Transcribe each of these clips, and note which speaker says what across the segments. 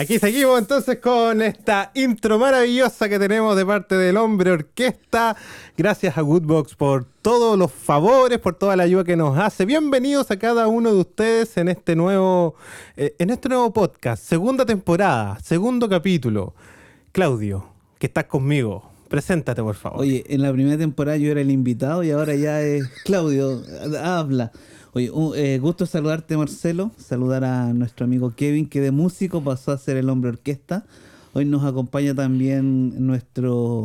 Speaker 1: Aquí seguimos entonces con esta intro maravillosa que tenemos de parte del hombre orquesta. Gracias a Woodbox por todos los favores, por toda la ayuda que nos hace. Bienvenidos a cada uno de ustedes en este nuevo, eh, en este nuevo podcast, segunda temporada, segundo capítulo. Claudio, que estás conmigo. Preséntate, por favor.
Speaker 2: Oye, en la primera temporada yo era el invitado y ahora ya es Claudio. Habla. Oye, un, eh, gusto saludarte, Marcelo. Saludar a nuestro amigo Kevin, que de músico pasó a ser el hombre orquesta. Hoy nos acompaña también nuestro.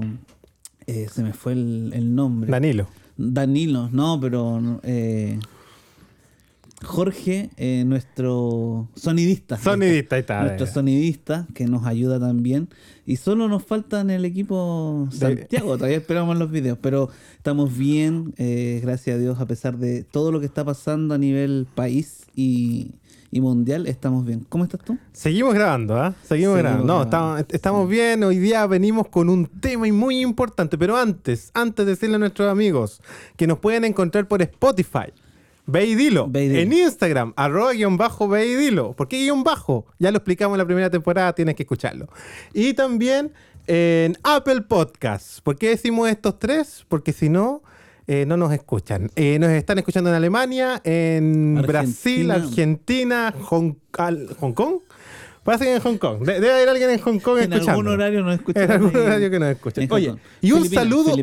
Speaker 2: eh, se me fue el, el nombre.
Speaker 1: Danilo.
Speaker 2: Danilo, no, pero. eh, Jorge, eh, nuestro sonidista.
Speaker 1: Sonidista, ahí está.
Speaker 2: Nuestro sonidista, que nos ayuda también. Y solo nos falta en el equipo Santiago. Todavía esperamos los videos. Pero estamos bien, eh, gracias a Dios, a pesar de todo lo que está pasando a nivel país y, y mundial, estamos bien. ¿Cómo estás tú?
Speaker 1: Seguimos grabando, ¿ah? Seguimos,
Speaker 2: Seguimos
Speaker 1: grabando. No,
Speaker 2: grabando.
Speaker 1: estamos, estamos bien. Hoy día venimos con un tema muy importante. Pero antes, antes de decirle a nuestros amigos que nos pueden encontrar por Spotify. Ve y dilo.
Speaker 2: Ve y dilo.
Speaker 1: En Instagram, arroba guion bajo, ve y dilo. ¿Por qué guion bajo? Ya lo explicamos en la primera temporada, tienes que escucharlo. Y también en Apple Podcasts. ¿Por qué decimos estos tres? Porque si no, eh, no nos escuchan. Eh, nos están escuchando en Alemania, en
Speaker 2: Argentina.
Speaker 1: Brasil, Argentina, Hong Kong. Parece que en Hong Kong. De- debe haber alguien en Hong Kong
Speaker 2: En
Speaker 1: escuchando.
Speaker 2: algún horario nos escuchan.
Speaker 1: En algún horario que
Speaker 2: en Hong
Speaker 1: Oye,
Speaker 2: Kong.
Speaker 1: y un saludo.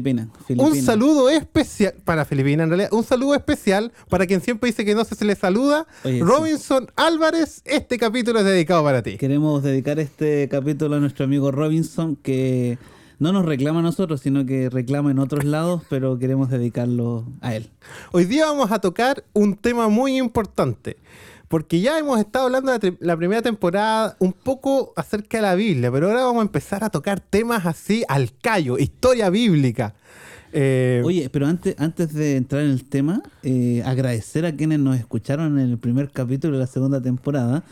Speaker 1: Un saludo especial para Filipinas, en realidad. Un saludo especial para quien siempre dice que no se, se le saluda.
Speaker 2: Oye, sí.
Speaker 1: Robinson Álvarez, este capítulo es dedicado para ti.
Speaker 2: Queremos dedicar este capítulo a nuestro amigo Robinson, que no nos reclama a nosotros, sino que reclama en otros lados, pero queremos dedicarlo a él.
Speaker 1: Hoy día vamos a tocar un tema muy importante. Porque ya hemos estado hablando de la, primera temporada un poco acerca de la Biblia, pero ahora vamos a empezar a tocar temas así al callo, historia bíblica. Eh,
Speaker 2: Oye, pero antes, antes de entrar en el tema, eh, agradecer a quienes nos escucharon en el primer capítulo de la segunda temporada.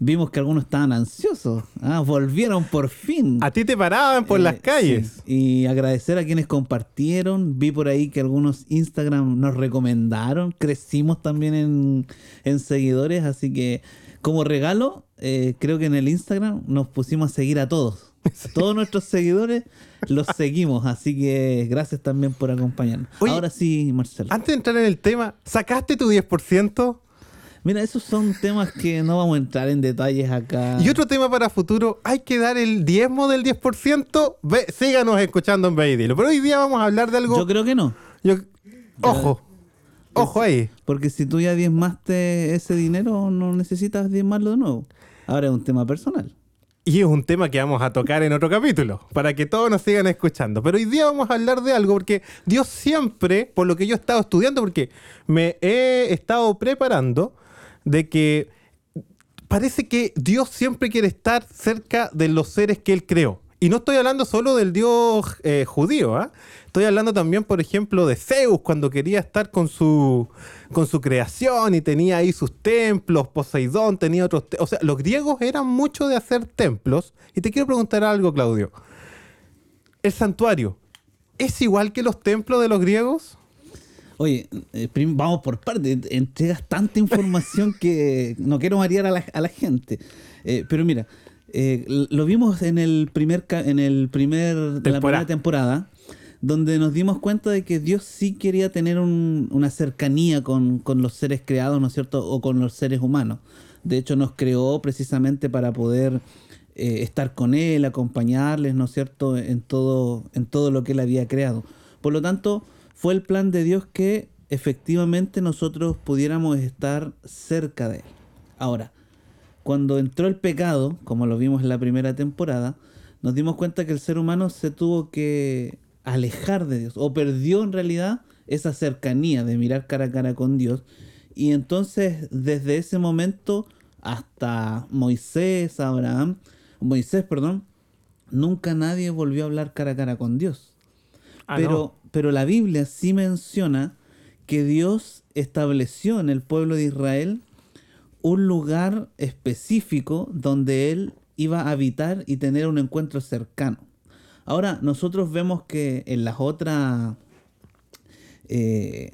Speaker 2: Vimos que algunos estaban ansiosos. Ah, volvieron por fin.
Speaker 1: a ti te paraban por
Speaker 2: Eh,
Speaker 1: las calles.
Speaker 2: sí. Y agradecer a quienes compartieron. Vi por ahí que algunos Instagram nos recomendaron. Crecimos también en, en seguidores. Así que como regalo, eh, creo que en el Instagram nos pusimos a seguir a todos. Todos nuestros seguidores los seguimos. Así que gracias también por acompañarnos.
Speaker 1: Oye,
Speaker 2: Ahora sí, Marcelo.
Speaker 1: Antes de entrar en el tema, ¿sacaste tu 10%?
Speaker 2: Mira, esos son temas que no vamos a entrar en detalles acá.
Speaker 1: Y otro tema para futuro, hay que dar el diezmo del 10%. Ve, síganos escuchando en Beidilo. Pero hoy día vamos a hablar de algo.
Speaker 2: Yo creo que no.
Speaker 1: yo- ojo, ojo ahí.
Speaker 2: Porque si tú ya diezmaste ese dinero, no necesitas diezmarlo de nuevo. Ahora es un tema personal.
Speaker 1: Y es un tema que vamos a tocar en otro capítulo, para que todos nos sigan escuchando. Pero hoy día vamos a hablar de algo, porque Dios siempre, por lo que yo he estado estudiando, porque me he estado preparando, de que parece que Dios siempre quiere estar cerca de los seres que Él creó. Y no estoy hablando solo del Dios eh, judío, ¿ah? estoy hablando también, por ejemplo, de Zeus, cuando quería estar con su, con su creación y tenía ahí sus templos, Poseidón tenía otros... o sea, los griegos eran mucho de hacer templos. Y te quiero preguntar algo, Claudio. ¿El santuario es igual que los templos de los griegos?
Speaker 2: Oye, eh, vamos por partes. Entregas tanta información que no quiero marear a la, a la gente. Eh, pero mira, eh, lo vimos en el primer en el primer de la primera temporada, donde nos dimos cuenta de que Dios sí quería tener un- una cercanía con, con los seres creados, ¿no es cierto? O con los seres humanos. De hecho, nos creó precisamente para poder eh, estar con Él, acompañarles, ¿no es cierto? En todo, en todo lo que Él había creado. Por lo tanto, fue el plan de Dios que efectivamente nosotros pudiéramos estar cerca de Él. Ahora, cuando entró el pecado, como lo vimos en la primera temporada, nos dimos cuenta que el ser humano se tuvo que alejar de Dios, o perdió en realidad esa cercanía de mirar cara a cara con Dios. Y entonces, desde ese momento hasta Moisés, Abraham, Moisés, perdón, nunca nadie volvió a hablar cara a cara con Dios.
Speaker 1: Ah,
Speaker 2: pero. Pero la Biblia sí menciona que Dios estableció en el pueblo de Israel un lugar específico donde Él iba a habitar y tener un encuentro cercano. Ahora, nosotros vemos que en las otras, eh,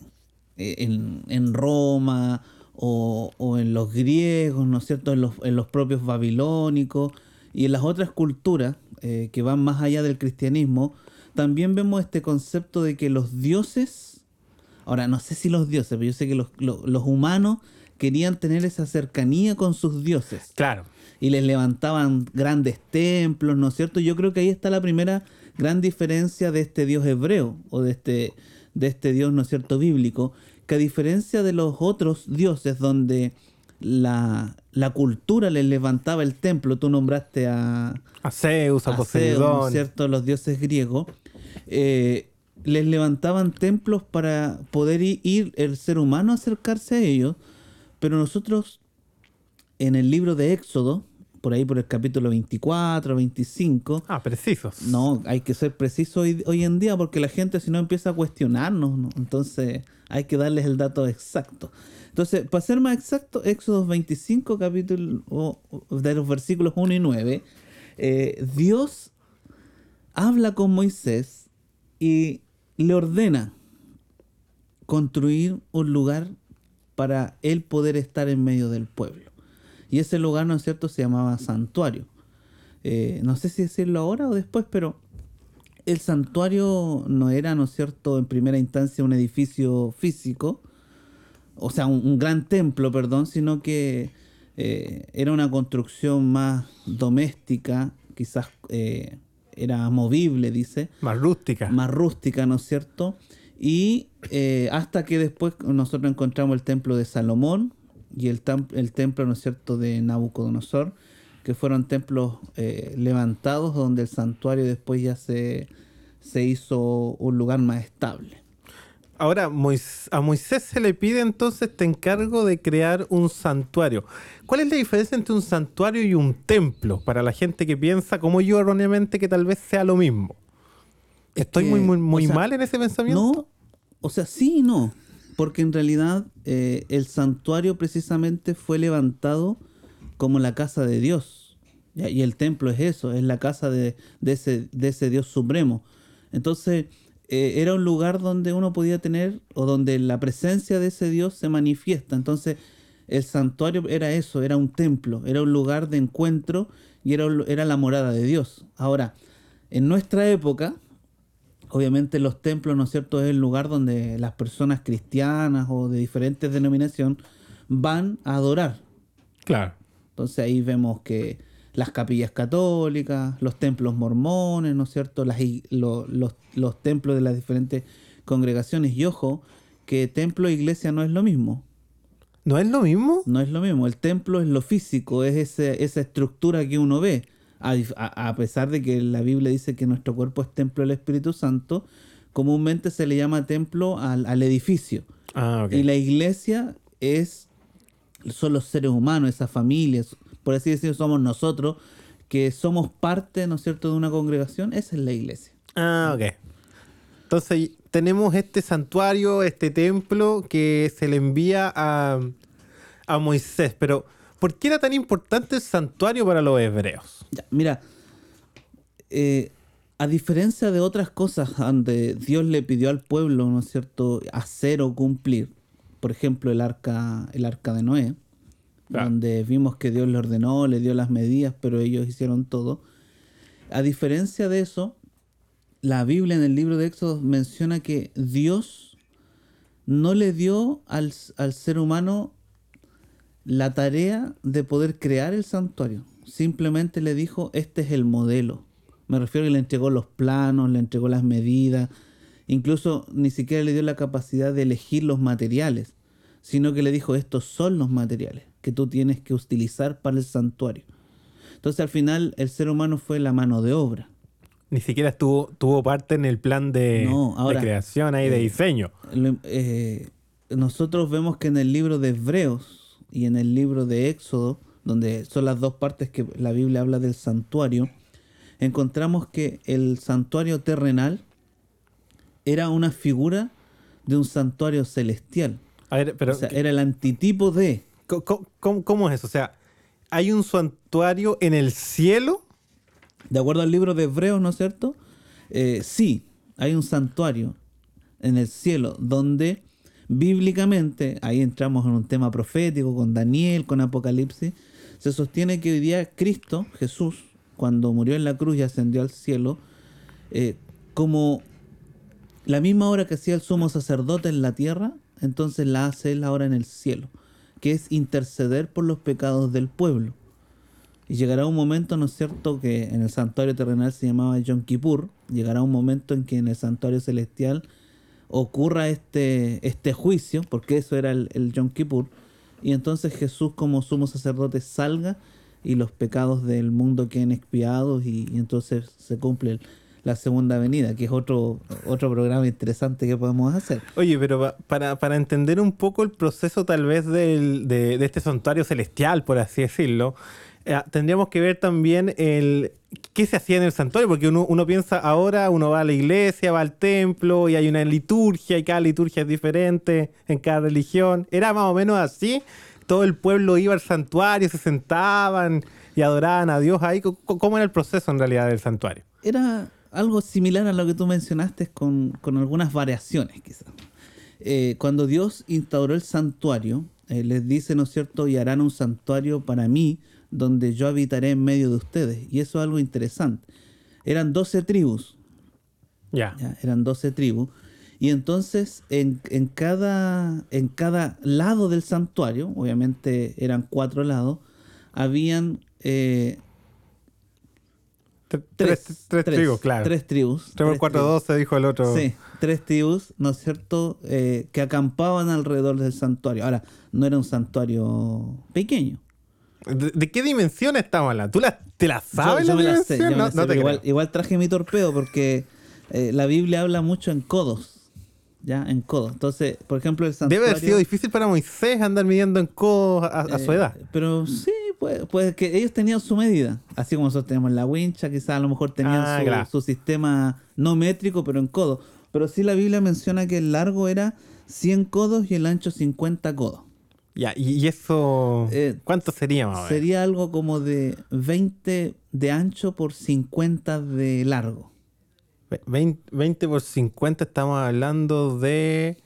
Speaker 2: en, en Roma o, o en los griegos, ¿no es cierto? En los, en los propios babilónicos, Y en las otras culturas eh, que van más allá del cristianismo, también vemos este concepto de que los dioses, ahora no sé si los dioses, pero yo sé que los, los- los humanos querían tener esa cercanía con sus dioses
Speaker 1: Claro.
Speaker 2: y les levantaban grandes templos, ¿no es cierto? Yo creo que ahí está la primera gran diferencia de este Dios hebreo o de este, de este Dios, ¿no es cierto?, bíblico, que a diferencia de los otros dioses donde la, la cultura les levantaba el templo, tú nombraste a,
Speaker 1: A Zeus, a,
Speaker 2: a Zeus, ¿no es
Speaker 1: Poseidón.
Speaker 2: cierto?, los dioses griegos, eh, les levantaban templos para poder ir el ser humano a acercarse a ellos, pero nosotros en el libro de Éxodo, por ahí por el capítulo 24, 25,
Speaker 1: Ah, precisos.
Speaker 2: no, hay que ser preciso hoy, hoy en día porque la gente si no empieza a cuestionarnos, ¿no? entonces hay que darles el dato exacto. Entonces, para ser más exacto, Éxodo 25, capítulo o- o de los versículos 1 y 9, eh, Dios habla con Moisés y le ordena construir un lugar para él poder estar en medio del pueblo. Y ese lugar, ¿no es cierto?, se llamaba santuario. Eh, no sé si decirlo ahora o después, pero el santuario no era, ¿no es cierto?, en primera instancia un edificio físico, o sea, un, gran templo, perdón, sino que eh, era una construcción más doméstica, quizás eh, era movible, dice,
Speaker 1: Más rústica.
Speaker 2: más rústica, ¿no es cierto? Y eh, hasta que después nosotros encontramos el templo de Salomón y el, templo, ¿no es cierto?, de Nabucodonosor, que fueron templos eh, levantados donde el santuario después ya se, se hizo un lugar más estable.
Speaker 1: Ahora, Mois- a Moisés se le pide entonces este encargo de crear un santuario. ¿Cuál es la diferencia entre un santuario y un templo? Para la gente que piensa, como yo erróneamente, que tal vez sea lo mismo. ¿Estoy
Speaker 2: que,
Speaker 1: muy, muy, muy
Speaker 2: o sea,
Speaker 1: mal en ese pensamiento?
Speaker 2: No, o sea, sí y no, porque en realidad eh, el santuario precisamente fue levantado como la casa de Dios. ¿ya? Y el templo es eso, es la casa de, de ese, de ese Dios supremo. Entonces, eh, era un lugar donde uno podía tener, o donde la presencia de ese Dios se manifiesta. Entonces, el santuario era eso, era un templo, era un lugar de encuentro y era, era la morada de Dios. Ahora, en nuestra época, obviamente los templos, ¿no es cierto?, es el lugar donde las personas cristianas o de diferentes denominaciones van a adorar.
Speaker 1: Claro.
Speaker 2: Entonces ahí vemos que las capillas católicas, los templos mormones, ¿no es cierto?, las, ig- lo- los, los templos de las diferentes congregaciones. Y ojo, que templo e iglesia no es lo mismo.
Speaker 1: ¿No es lo mismo?
Speaker 2: No es lo mismo. El templo es lo físico, es ese- esa estructura que uno ve. A, a- a pesar de que la Biblia dice que nuestro cuerpo es templo del Espíritu Santo, comúnmente se le llama templo al, al edificio.
Speaker 1: Ah, ok.
Speaker 2: Y la iglesia es son los seres humanos, esas familias, por así decirlo, somos nosotros, que somos parte, ¿no es cierto?, de una congregación, esa es la iglesia.
Speaker 1: Ah, ok. Entonces tenemos este santuario, este templo que se le envía a, a Moisés. Pero, ¿por qué era tan importante el santuario para los hebreos?
Speaker 2: Ya, mira, eh, a diferencia de otras cosas donde Dios le pidió al pueblo, ¿no es cierto?, hacer o cumplir, por ejemplo, el arca, el arca de Noé, Donde vimos que Dios le ordenó, le dio las medidas, pero ellos hicieron todo. A diferencia de eso, la Biblia en el libro de Éxodo menciona que Dios no le dio al, al ser humano la tarea de poder crear el santuario. Simplemente le dijo, este es el modelo. Me refiero a que le entregó los planos, le entregó las medidas, incluso ni siquiera le dio la capacidad de elegir los materiales, sino que le dijo, estos son los materiales que tú tienes que utilizar para el santuario. Entonces al final el ser humano fue la mano de obra.
Speaker 1: Ni siquiera estuvo, tuvo parte en el plan de,
Speaker 2: No, ahora,
Speaker 1: de creación ahí, de
Speaker 2: eh,
Speaker 1: diseño.
Speaker 2: Eh, nosotros vemos que en el libro de Hebreos y en el libro de Éxodo, donde son las dos partes que la Biblia habla del santuario, encontramos que el santuario terrenal era una figura de un santuario celestial.
Speaker 1: A ver, pero
Speaker 2: o sea, era el antitipo de...
Speaker 1: ¿cómo, es eso? O sea, ¿hay un santuario en el cielo?
Speaker 2: De acuerdo al libro de Hebreos, ¿no es cierto? Eh, sí, hay un santuario en el cielo donde bíblicamente, ahí entramos en un tema profético con Daniel, con Apocalipsis, se sostiene que hoy día Cristo, Jesús, cuando murió en la cruz y ascendió al cielo, eh, como la misma obra que hacía el sumo sacerdote en la tierra, entonces la hace él ahora en el cielo, que es interceder por los pecados del pueblo. Y llegará un momento, ¿no es cierto?, que en el santuario terrenal se llamaba Yom Kippur, llegará un momento en que en el santuario celestial ocurra este, este juicio, porque eso era el, el Yom Kippur, y entonces Jesús como sumo sacerdote salga y los pecados del mundo queden expiados y, y entonces se cumple el- la segunda venida, que es otro, otro programa interesante que podemos hacer.
Speaker 1: Oye, pero pa- para, para entender un poco el proceso tal vez del- de, de este santuario celestial, por así decirlo, eh, tendríamos que ver también el qué se hacía en el santuario, porque uno, uno piensa ahora, uno va a la iglesia, va al templo y hay una liturgia y cada liturgia es diferente en cada religión. Era más o menos así. Todo el pueblo iba al santuario, se sentaban y adoraban a Dios ahí. ¿Cómo- ¿Cómo era el proceso en realidad del santuario?
Speaker 2: Era algo similar a lo que tú mencionaste con, con algunas variaciones quizás. Eh, cuando Dios instauró el santuario, eh, les dice, ¿no es cierto?, y harán un santuario para mí, donde yo habitaré en medio de ustedes. Y eso es algo interesante. Eran 12 tribus,
Speaker 1: Ya.
Speaker 2: ya, eran 12 tribus. Y entonces en, en cada, en cada lado del santuario, obviamente eran cuatro lados, habían eh, tres,
Speaker 1: Tres, tribus, claro.
Speaker 2: Tres tribus.
Speaker 1: 3 por
Speaker 2: tres
Speaker 1: 4,
Speaker 2: tribus.
Speaker 1: 12, dijo el otro.
Speaker 2: Sí, tres tribus, ¿no es cierto?, Eh, que acampaban alrededor del santuario. Ahora, no era un santuario pequeño.
Speaker 1: ¿De, de qué dimensión estamos hablando? ¿Tú la, te la sabes
Speaker 2: yo
Speaker 1: la
Speaker 2: me la sé, yo me
Speaker 1: no,
Speaker 2: la sé,
Speaker 1: no te
Speaker 2: pero igual, igual traje mi torpedo porque eh, la Biblia habla mucho en codos. ¿Ya? En codos. Entonces, por ejemplo, el santuario...
Speaker 1: Debe haber sido difícil para Moisés andar midiendo en codos a, a su
Speaker 2: Eh,
Speaker 1: edad.
Speaker 2: Pero sí, pues, pues que ellos tenían su medida. Así como nosotros tenemos la wincha, quizás a lo mejor tenían
Speaker 1: Ah,
Speaker 2: su,
Speaker 1: claro.
Speaker 2: su sistema no métrico, pero en codos. Pero sí la Biblia menciona que el largo era 100 codos y el ancho 50 codos.
Speaker 1: Ya, y, eso.
Speaker 2: Eh,
Speaker 1: ¿Cuánto sería más?
Speaker 2: Sería algo como de 20 de ancho por 50 de largo.
Speaker 1: Ve- 20, 20 por 50, estamos hablando de.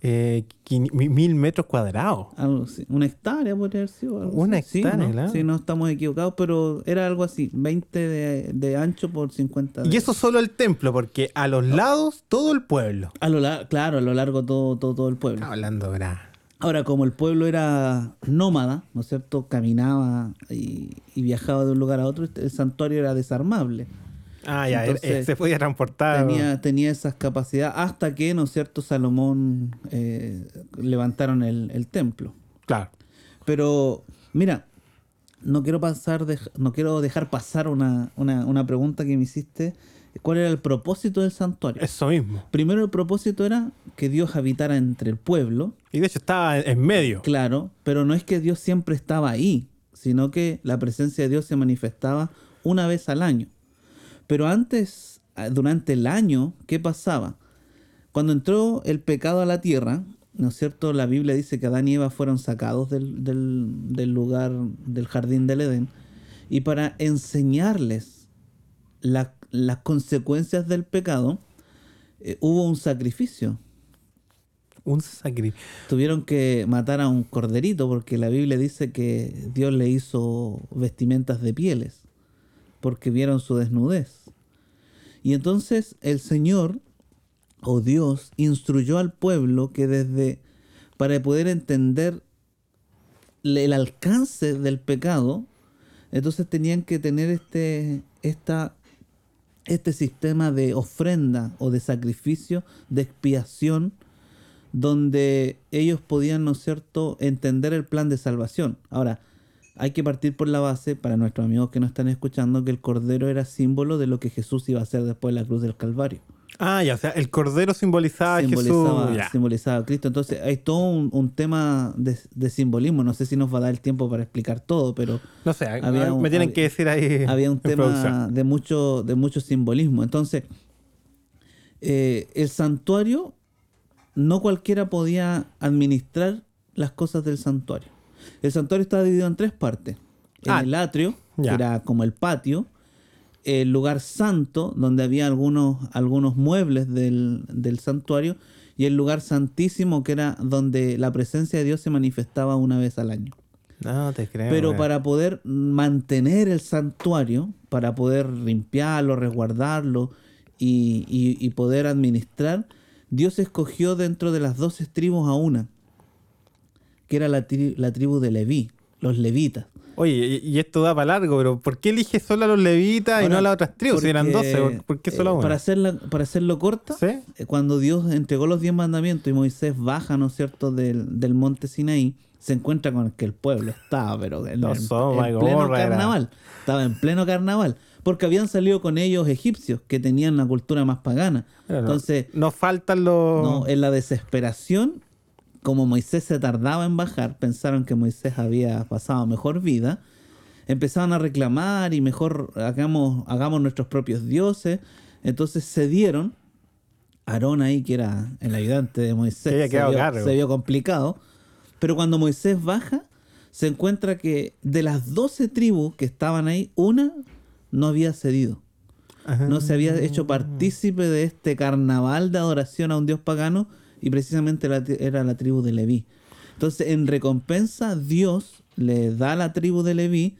Speaker 1: Eh, mil metros cuadrados.
Speaker 2: Algo así. Una hectárea podría haber sido. algo
Speaker 1: Una
Speaker 2: así. Sí,
Speaker 1: hectárea,
Speaker 2: ¿no?
Speaker 1: claro.
Speaker 2: Sí, no estamos equivocados, pero era algo así. 20 de, de ancho por 50 de
Speaker 1: Y eso solo el templo, porque a los lados todo el pueblo.
Speaker 2: A lo lar- claro, a lo largo todo, todo, todo el pueblo.
Speaker 1: Estamos hablando, ¿verdad?
Speaker 2: Ahora, como el pueblo era nómada, ¿no es cierto? Caminaba y, y viajaba de un lugar a otro, este- el santuario era desarmable.
Speaker 1: Ah, ya,
Speaker 2: Entonces,
Speaker 1: eh, se podía transportar.
Speaker 2: Tenía, tenía esas capacidades hasta que, ¿no es cierto?, Salomón eh, levantaron el, el templo.
Speaker 1: Claro.
Speaker 2: Pero, mira, no quiero pasar no quiero dejar pasar una, una, una pregunta que me hiciste. ¿Cuál era el propósito del santuario?
Speaker 1: Eso mismo.
Speaker 2: Primero el propósito era que Dios habitara entre el pueblo,
Speaker 1: Y de hecho estaba en medio.
Speaker 2: claro, pero no es que Dios siempre estaba ahí, sino que la presencia de Dios se manifestaba una vez al año. Pero antes, ah, durante el año, ¿qué pasaba? Cuando entró el pecado a la tierra, ¿no es cierto? La Biblia dice que Adán y Eva fueron sacados del, del- del lugar del jardín del Edén. Y para enseñarles la- las consecuencias del pecado, eh, hubo un sacrificio.
Speaker 1: Un sacrificio.
Speaker 2: Tuvieron que matar a un corderito porque la Biblia dice que Dios le hizo vestimentas de pieles porque vieron su desnudez. Y entonces el Señor o Dios instruyó al pueblo que desde para poder entender el alcance del pecado, entonces tenían que tener este esta este sistema de ofrenda o de sacrificio, de expiación, donde ellos podían, ¿no es cierto?, entender el plan de salvación. Ahora, hay que partir por la base, para nuestros amigos que nos están escuchando, que el Cordero era símbolo de lo que Jesús iba a hacer después de la cruz del Calvario.
Speaker 1: Ah, ya, o sea, el cordero simbolizaba a Jesús. Ya.
Speaker 2: simbolizaba a Cristo. Entonces, hay todo un, un tema de, de simbolismo. No sé si nos va a dar el tiempo para explicar todo, pero
Speaker 1: No sé,
Speaker 2: Había un-
Speaker 1: me tienen
Speaker 2: había-
Speaker 1: que decir ahí.
Speaker 2: había un
Speaker 1: producción.
Speaker 2: tema de mucho, de mucho simbolismo. Entonces, eh, el santuario, no cualquiera podía administrar las cosas del santuario. El santuario estaba dividido en tres partes. En
Speaker 1: Ah,
Speaker 2: el atrio,
Speaker 1: ya.
Speaker 2: que era como el patio, el lugar santo, donde había algunos, algunos muebles del, del santuario, y el lugar santísimo, que era donde la presencia de Dios se manifestaba una vez al año.
Speaker 1: No te creo.
Speaker 2: Pero para poder mantener el santuario, para poder limpiarlo, resguardarlo y, y- y poder administrar, Dios escogió dentro de las doce tribus a una, que era la, tri- la tribu de Leví, los levitas.
Speaker 1: Oye, y, esto da para largo, pero ¿por qué elige solo a los levitas y no a las otras tribus? Si eran
Speaker 2: porque,
Speaker 1: 12, ¿por- ¿por qué solo a
Speaker 2: eh? Para, hacerla, para hacerlo corta,
Speaker 1: ¿Sí?
Speaker 2: eh, cuando Dios entregó los diez mandamientos y Moisés baja, ¿no es cierto?, del, del monte Sinaí, se encuentra con que el pueblo estaba, pero en,
Speaker 1: No
Speaker 2: en- en pleno
Speaker 1: era.
Speaker 2: carnaval. Estaba en pleno carnaval. Porque habían salido con ellos egipcios, que tenían una cultura más pagana.
Speaker 1: Pero no-
Speaker 2: Entonces,
Speaker 1: no faltan los.
Speaker 2: no, en la desesperación, como Moisés se tardaba en bajar, pensaron que Moisés había pasado mejor vida, empezaron a reclamar y mejor hagamos, hagamos nuestros propios dioses. Entonces cedieron. Aarón ahí, que era el ayudante de Moisés, se
Speaker 1: quedado
Speaker 2: vio, se vio complicado. Pero cuando Moisés baja, se encuentra que de las 12 tribus que estaban ahí, una no había cedido
Speaker 1: Ajá.
Speaker 2: no se había hecho partícipe de este carnaval de adoración a un dios pagano y precisamente la era la tribu de Leví. Entonces, en recompensa, Dios le da a la tribu de Leví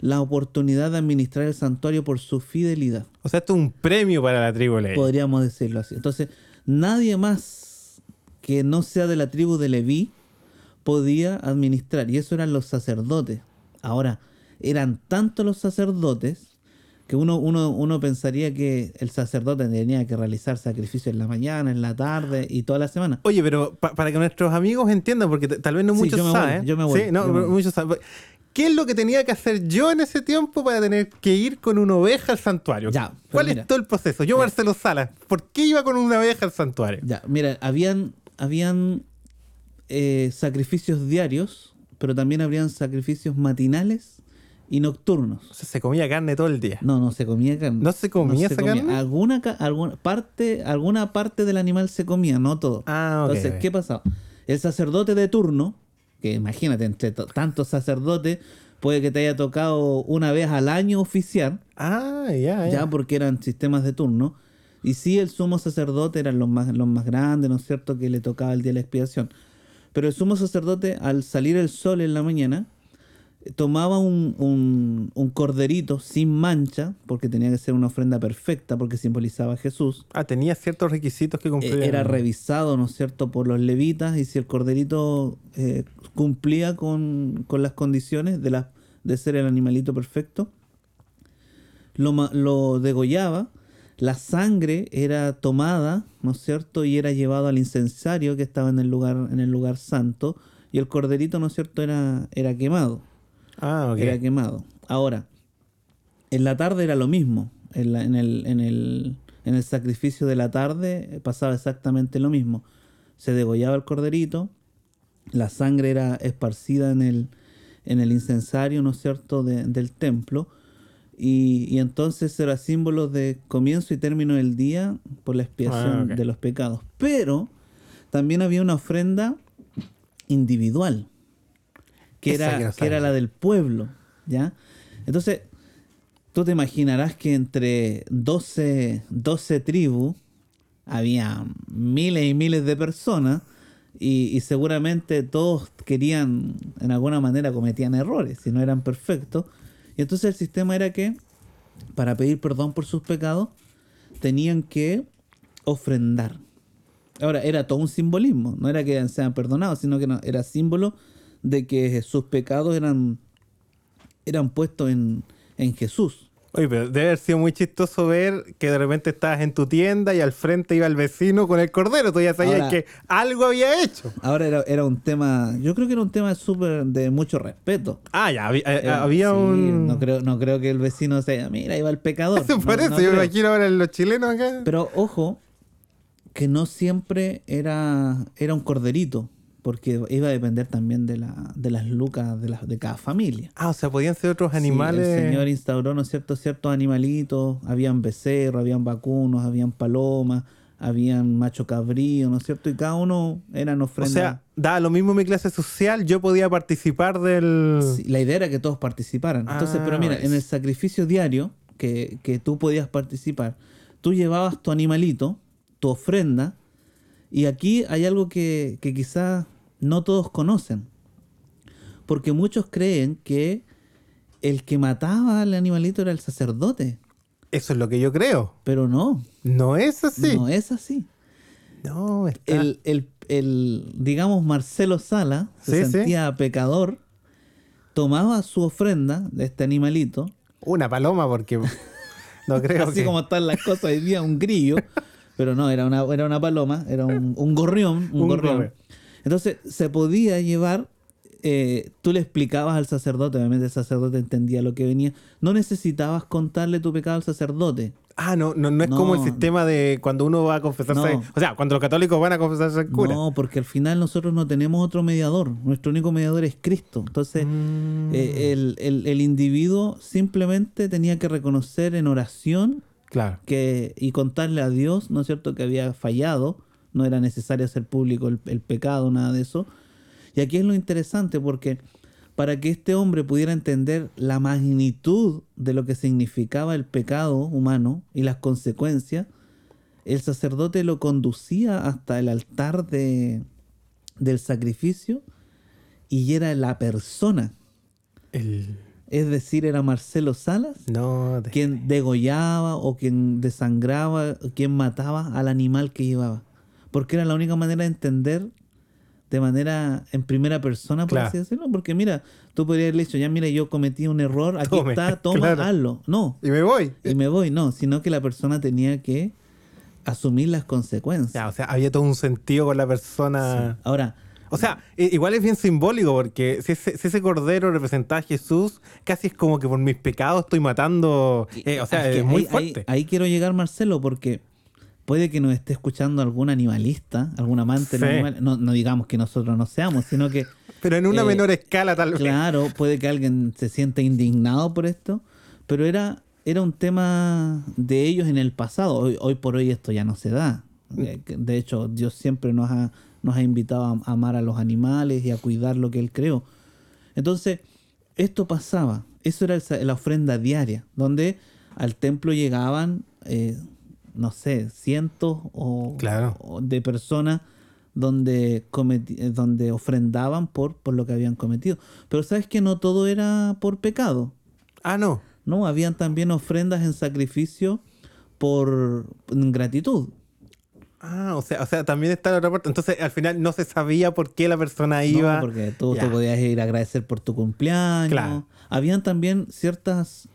Speaker 2: la oportunidad de administrar el santuario por su fidelidad.
Speaker 1: O sea, esto es un premio para la tribu Levi.
Speaker 2: Podríamos decirlo así. Entonces, nadie más que no sea de la tribu de Leví podía administrar. Y eso eran los sacerdotes. Ahora, eran tantos los sacerdotes que uno, uno, uno pensaría que el sacerdote tenía que realizar sacrificios en la mañana, en la tarde y toda la semana.
Speaker 1: Oye, pero pa- para que nuestros amigos entiendan, porque tal vez no
Speaker 2: Sí,
Speaker 1: muchos
Speaker 2: yo me voy,
Speaker 1: saben.
Speaker 2: yo me voy,
Speaker 1: Sí, no,
Speaker 2: yo me
Speaker 1: pero
Speaker 2: voy.
Speaker 1: muchos saben. ¿Qué es lo que tenía que hacer yo en ese tiempo para tener que ir con una oveja al santuario?
Speaker 2: Ya,
Speaker 1: ¿Cuál
Speaker 2: mira.
Speaker 1: es todo el proceso? Yo,
Speaker 2: Ya.
Speaker 1: Marcelo Salas, ¿por qué iba con una oveja al santuario?
Speaker 2: Ya, mira, habían, habían eh, sacrificios diarios, pero también habrían sacrificios matinales y nocturnos.
Speaker 1: O sea, se comía carne todo el día.
Speaker 2: No, no se comía carne.
Speaker 1: ¿No se comía esa carne?
Speaker 2: Alguna, alguna, parte, alguna parte del animal se comía, no todo.
Speaker 1: Ah, ok.
Speaker 2: Entonces, ¿qué pasaba? El sacerdote de turno, que imagínate, entre to- tantos sacerdotes, puede que te haya tocado una vez al año oficiar,
Speaker 1: Ah, ya, ya.
Speaker 2: ya porque eran sistemas de turno. Y sí, el sumo sacerdote eran los más, los más grandes, ¿no es cierto?, que le tocaba el día de la expiación. Pero el sumo sacerdote, al salir el sol en la mañana, tomaba un, un- un corderito sin mancha, porque tenía que ser una ofrenda perfecta, porque simbolizaba a Jesús.
Speaker 1: Ah, tenía ciertos requisitos que
Speaker 2: Eh,
Speaker 1: cumplir.
Speaker 2: era revisado, ¿no es cierto?, por los levitas, y si el corderito eh, cumplía con, con las condiciones de, la, de ser el animalito perfecto, lo, lo degollaba, la sangre era tomada, ¿no es cierto?, y era llevado al incensario que estaba en el lugar, en el lugar santo, y el corderito, ¿no es cierto?, era, era quemado
Speaker 1: Ah,
Speaker 2: era quemado. Ahora, en la tarde era lo mismo. En, la- en el, en, el, en el sacrificio de la tarde pasaba exactamente lo mismo. Se degollaba el corderito, la sangre era esparcida en el, en el incensario, ¿no es cierto?, de- del templo. Y, y entonces era símbolo de comienzo y término del día por la expiación
Speaker 1: Ah,
Speaker 2: de los pecados. Pero también había una ofrenda individual que era,
Speaker 1: que
Speaker 2: era la del pueblo, ¿ya? Entonces, tú te imaginarás que entre 12, 12 tribus había miles y miles de personas y, y seguramente todos querían, en alguna manera cometían errores, si no eran perfectos. Y entonces el sistema era que, para pedir perdón por sus pecados, tenían que ofrendar. Ahora, era todo un simbolismo, no era que sean perdonados, sino que no, era símbolo de que sus pecados eran, eran puestos en, en Jesús.
Speaker 1: Oye, pero debe haber sido muy chistoso ver que de repente estabas en tu tienda y al frente iba el vecino con el cordero. Tú ya sabías
Speaker 2: Ahora-
Speaker 1: que algo había hecho.
Speaker 2: Ahora era, era un tema, yo creo que era un tema súper de mucho respeto.
Speaker 1: Ah, ya, había, eh,
Speaker 2: Era-
Speaker 1: había
Speaker 2: sí,
Speaker 1: un...
Speaker 2: No creo, no creo que el vecino sea, mira, va el pecador.
Speaker 1: Por
Speaker 2: No-
Speaker 1: eso,
Speaker 2: no
Speaker 1: yo me imagino ahora los chilenos acá.
Speaker 2: Pero ojo, que no siempre era, era un corderito, porque iba a depender también de, la, de las lucas de, las de cada familia.
Speaker 1: Ah, o sea, podían ser otros
Speaker 2: Sí,
Speaker 1: animales.
Speaker 2: el Señor instauró, ¿no es cierto?, ciertos animalitos, habían becerros, habían vacunos, habían palomas, habían macho cabrío, ¿no es cierto? Y cada uno eran
Speaker 1: o
Speaker 2: ofrendas.
Speaker 1: sea, daba lo mismo mi clase social, yo podía participar del...
Speaker 2: Sí, la idea era que todos participaran. Entonces,
Speaker 1: Ah,
Speaker 2: pero mira, en el sacrificio diario que, que tú podías participar, tú llevabas tu animalito, tu ofrenda, y aquí hay algo que, que quizás no todos conocen. Porque muchos creen que el que mataba al animalito era el sacerdote.
Speaker 1: Eso es lo que yo creo.
Speaker 2: Pero no,
Speaker 1: No es así.
Speaker 2: no es así.
Speaker 1: No, está.
Speaker 2: El, el- el, digamos, Marcelo Sala se
Speaker 1: Sí, sí.
Speaker 2: sentía pecador, tomaba su ofrenda de este animalito,
Speaker 1: Una paloma, porque no creo
Speaker 2: así
Speaker 1: que.
Speaker 2: como están las cosas hoy día, un grillo, pero no, era una, era una paloma, era un, un gorrión, un,
Speaker 1: Un
Speaker 2: gorrión.
Speaker 1: gorrión.
Speaker 2: Entonces se podía llevar, eh, tú le explicabas al sacerdote, obviamente el sacerdote entendía lo que venía, no necesitabas contarle tu pecado al sacerdote.
Speaker 1: Ah, no, no, no es
Speaker 2: No.
Speaker 1: como el sistema de cuando uno va a confesarse.
Speaker 2: No.
Speaker 1: O sea, cuando los católicos van a confesarse al cura.
Speaker 2: No, porque al final nosotros no tenemos otro mediador, nuestro único mediador es Cristo. Entonces,
Speaker 1: Mm,
Speaker 2: eh, el, el- el individuo simplemente tenía que reconocer en oración
Speaker 1: claro.
Speaker 2: que, y contarle a Dios, ¿no es cierto?, que había fallado, no era necesario hacer público el, el pecado, nada de eso. Y aquí es lo interesante porque para que este hombre pudiera entender la magnitud de lo que significaba el pecado humano y las consecuencias, el sacerdote lo conducía hasta el altar de, del sacrificio y era la persona,
Speaker 1: El...
Speaker 2: es decir, era Marcelo Salas
Speaker 1: No,
Speaker 2: quien degollaba o quien desangraba, quien mataba al animal que llevaba. Porque era la única manera de entender de manera en primera persona, por
Speaker 1: Claro.
Speaker 2: así decirlo. Porque mira, tú podrías haberle dicho, ya mira, yo cometí un error, aquí
Speaker 1: Tome,
Speaker 2: está, toma,
Speaker 1: claro.
Speaker 2: hazlo. No,
Speaker 1: Y me voy.
Speaker 2: y me voy, no, sino que la persona tenía que asumir las consecuencias.
Speaker 1: Ya, o sea, había todo un sentido con la persona.
Speaker 2: Ahora,
Speaker 1: O sea, igual es bien simbólico porque si ese, si ese cordero representa a Jesús, casi es como que por mis pecados estoy matando. eh, o sea,
Speaker 2: es
Speaker 1: es,
Speaker 2: que
Speaker 1: muy
Speaker 2: ahí, ahí-
Speaker 1: fuerte.
Speaker 2: ahí quiero llegar, Marcelo, porque puede que nos esté escuchando algún animalista, algún amante de los
Speaker 1: Sí.
Speaker 2: animales. No, no digamos que nosotros no seamos, sino que,
Speaker 1: Pero en una
Speaker 2: eh,
Speaker 1: menor escala, tal vez.
Speaker 2: claro, puede que alguien se sienta indignado por esto, pero era, era un tema de ellos en el pasado. Hoy, hoy por hoy esto ya no se da. Eh, que De hecho, Dios siempre nos ha, nos ha invitado a amar a los animales y a cuidar lo que Él creó. Entonces, esto pasaba. Eso era el la ofrenda diaria, donde al templo llegaban, eh, no sé, cientos o,
Speaker 1: Claro.
Speaker 2: o de personas donde, eh, donde ofrendaban por, por lo que habían cometido. Pero sabes que no todo era por pecado.
Speaker 1: Ah, no.
Speaker 2: No, habían también ofrendas en sacrificio por gratitud.
Speaker 1: Ah, o sea, o sea, también está la otra parte. Entonces, al final no se sabía por qué la persona iba.
Speaker 2: No, porque tú, tú podías ir a agradecer por tu cumpleaños.
Speaker 1: Claro.
Speaker 2: Habían también ciertas,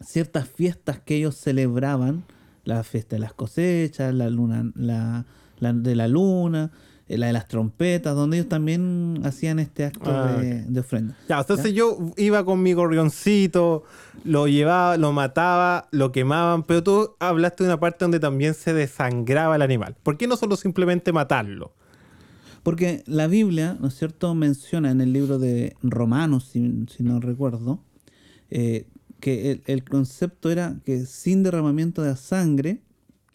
Speaker 2: ciertas fiestas que ellos celebraban. La fiesta de las cosechas, la luna, la, la de la luna, eh, la de las trompetas, donde ellos también hacían este acto
Speaker 1: Ah,
Speaker 2: de, de ofrenda.
Speaker 1: Ya, entonces yo iba con mi gorrioncito, lo llevaba, lo mataba, lo quemaban, pero tú hablaste de una parte donde también se desangraba el animal. ¿Por qué no solo simplemente matarlo?
Speaker 2: Porque la Biblia, ¿no es cierto?, menciona en el libro de Romanos, si, si no recuerdo, eh, que el, el concepto era que sin derramamiento de sangre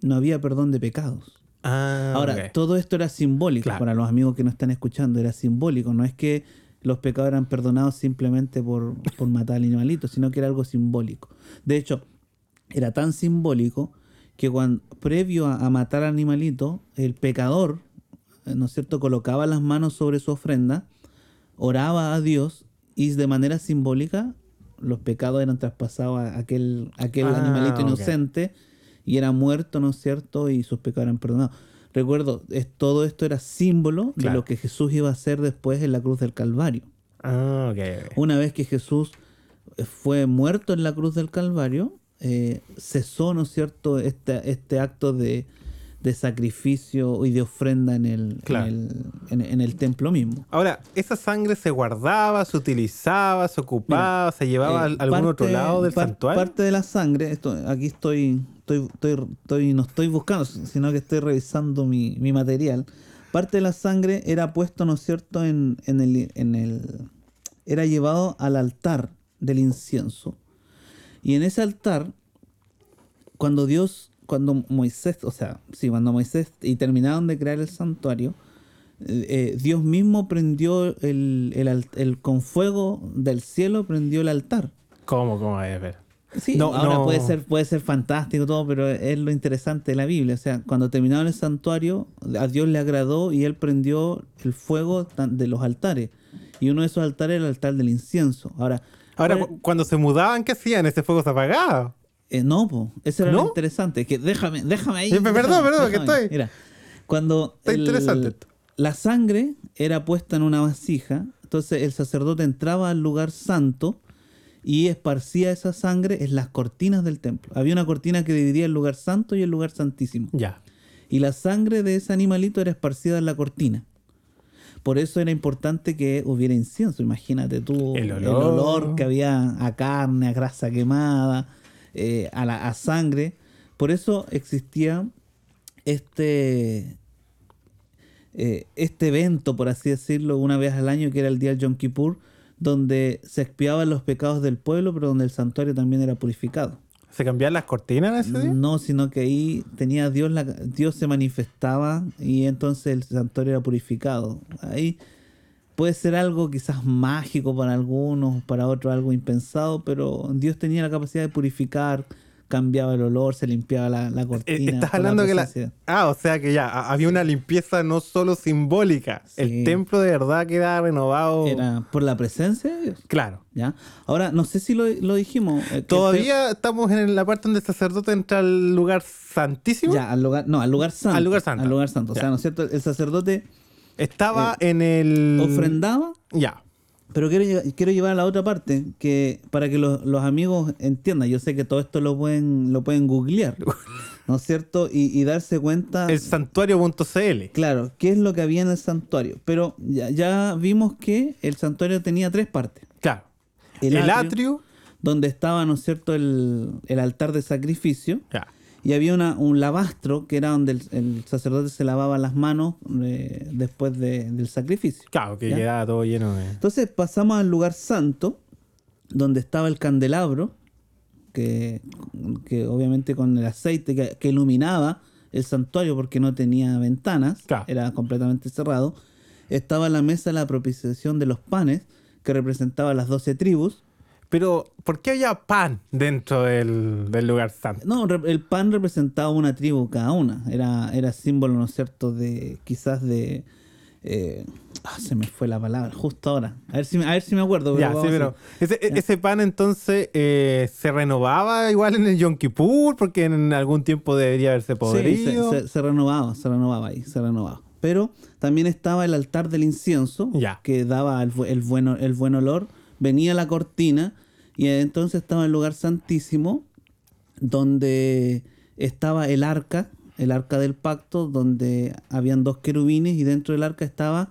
Speaker 2: no había perdón de pecados.
Speaker 1: Ah,
Speaker 2: Ahora, todo esto era simbólico
Speaker 1: Claro.
Speaker 2: para los amigos que nos están escuchando, era simbólico, no es que los pecados eran perdonados simplemente por, por matar al animalito, sino que era algo simbólico. De hecho, era tan simbólico que cuando, previo a, a matar al animalito, el pecador, eh, ¿no es cierto?, colocaba las manos sobre su ofrenda, oraba a Dios y de manera simbólica los pecados eran traspasados a aquel, aquel
Speaker 1: Ah,
Speaker 2: animalito inocente y era muerto, ¿no es cierto?, y sus pecados eran perdonados. Recuerdo, es, todo esto era símbolo de lo que Jesús iba a hacer después en la cruz del Calvario.
Speaker 1: Ah, ok, ok.
Speaker 2: Una vez que Jesús eh, fue muerto en la cruz del Calvario, eh, cesó, ¿no es cierto?, este, este acto de, de sacrificio y de ofrenda en el,
Speaker 1: Claro.
Speaker 2: en, el, en- en el templo mismo.
Speaker 1: Ahora, ¿esa sangre se guardaba, se utilizaba, se ocupaba, se llevaba
Speaker 2: Eh,
Speaker 1: a algún
Speaker 2: parte-
Speaker 1: otro lado del
Speaker 2: par-
Speaker 1: santuario?
Speaker 2: Parte de la sangre, esto, aquí estoy, estoy, estoy, estoy- no estoy buscando, sino que estoy revisando mi, mi material. Parte de la sangre era puesto, ¿no es cierto?, en, en el, en el, era llevado al altar del incienso. Y en ese altar, cuando Dios, cuando Moisés, o sea, sí, cuando Moisés y terminaron de crear el santuario, eh, eh, Dios mismo prendió el, el el- con fuego del cielo, prendió el altar.
Speaker 1: ¿Cómo, cómo? A ver.
Speaker 2: Sí,
Speaker 1: No,
Speaker 2: ahora
Speaker 1: no.
Speaker 2: puede ser puede ser fantástico todo, pero es lo interesante de la Biblia. O sea, cuando terminaron el santuario, a Dios le agradó y él prendió el fuego de los altares. Y uno de esos altares era el altar del incienso. Ahora,
Speaker 1: Ahora,
Speaker 2: ¿cuál-
Speaker 1: cu- cuando se mudaban, ¿qué hacían? Ese fuego se apagaba.
Speaker 2: Eh, no, po, eso era
Speaker 1: ¿No?
Speaker 2: lo interesante. Que déjame, déjame ahí.
Speaker 1: Perdón,
Speaker 2: déjame,
Speaker 1: perdón, que estoy-
Speaker 2: Mira, cuando
Speaker 1: Está interesante esto.
Speaker 2: la sangre era puesta en una vasija, entonces el sacerdote entraba al lugar santo y esparcía esa sangre en las cortinas del templo. Había una cortina que dividía el lugar santo y el lugar santísimo.
Speaker 1: Ya.
Speaker 2: Y la sangre de ese animalito era esparcida en la cortina. Por eso era importante que hubiera incienso. Imagínate tú
Speaker 1: El olor,
Speaker 2: que había a carne, a grasa quemada, eh, a, la, a sangre. Por eso existía este, eh, este evento, por así decirlo, una vez al año, que era el día del Yom Kippur, donde se expiaban los pecados del pueblo, pero donde el santuario también era purificado.
Speaker 1: ¿Se cambiaban las cortinas ese día?
Speaker 2: No, sino que ahí tenía Dios, la, Dios se manifestaba y entonces el santuario era purificado. Ahí puede ser algo quizás mágico para algunos, para otros algo impensado, pero Dios tenía la capacidad de purificar, cambiaba el olor, se limpiaba la, la
Speaker 1: Eh,
Speaker 2: cortina.
Speaker 1: Estás
Speaker 2: por la
Speaker 1: hablando que la... Ah, o sea que ya, había una limpieza no solo simbólica.
Speaker 2: Sí.
Speaker 1: El templo de verdad quedaba renovado.
Speaker 2: Era por la presencia de Dios.
Speaker 1: Claro.
Speaker 2: ¿ya? Ahora, no sé si lo, lo dijimos. eh,
Speaker 1: Todavía estamos en la parte donde el sacerdote entra al lugar santísimo.
Speaker 2: Ya, al lugar, no, al lugar santo.
Speaker 1: Al lugar santo.
Speaker 2: Al lugar santo. O
Speaker 1: Ya.
Speaker 2: sea, ¿no es cierto? El sacerdote
Speaker 1: Estaba en el...
Speaker 2: ofrendaba
Speaker 1: Ya.
Speaker 2: Pero quiero, quiero llevar a la otra parte, que para que los, los amigos entiendan, yo sé que todo esto lo pueden, lo pueden googlear, ¿no es cierto? Y, y darse cuenta,
Speaker 1: El santuario.cl.
Speaker 2: claro, qué es lo que había en el santuario. Pero ya, ya vimos que el santuario tenía tres partes.
Speaker 1: Claro.
Speaker 2: El
Speaker 1: El,
Speaker 2: atrio.
Speaker 1: atrio.
Speaker 2: Donde estaba, ¿no es cierto?, el, el altar de sacrificio.
Speaker 1: Ya.
Speaker 2: Y había una, un lavastro, que era donde el, el sacerdote se lavaba las manos eh, después de- del sacrificio.
Speaker 1: Claro, que
Speaker 2: ¿Ya?
Speaker 1: quedaba todo lleno de...
Speaker 2: Entonces pasamos al lugar santo, donde estaba el candelabro, que, que obviamente con el aceite que, que iluminaba el santuario porque no tenía ventanas,
Speaker 1: Claro.
Speaker 2: era completamente cerrado. Estaba la mesa de la propiciación de los panes, que representaba las doce tribus.
Speaker 1: Pero, ¿por qué había pan dentro del, del lugar santo?
Speaker 2: No, el pan representaba una tribu cada una. Era, era símbolo, ¿no es cierto?, de quizás de... eh, ah, se me fue la palabra, justo ahora. A ver si, me- a ver si me acuerdo.
Speaker 1: Ya,
Speaker 2: vamos
Speaker 1: sí, pero ese, ese pan entonces eh, se renovaba igual en el Yom Kippur porque en algún tiempo debería haberse
Speaker 2: Sí,
Speaker 1: podrido.
Speaker 2: se, se- se renovaba, se renovaba ahí, se renovaba. Pero también estaba el altar del incienso,
Speaker 1: Ya.
Speaker 2: que daba el, el bueno, el buen olor. Venía la cortina y entonces estaba el lugar santísimo, donde estaba el arca, el arca del pacto, donde habían dos querubines y dentro del arca estaba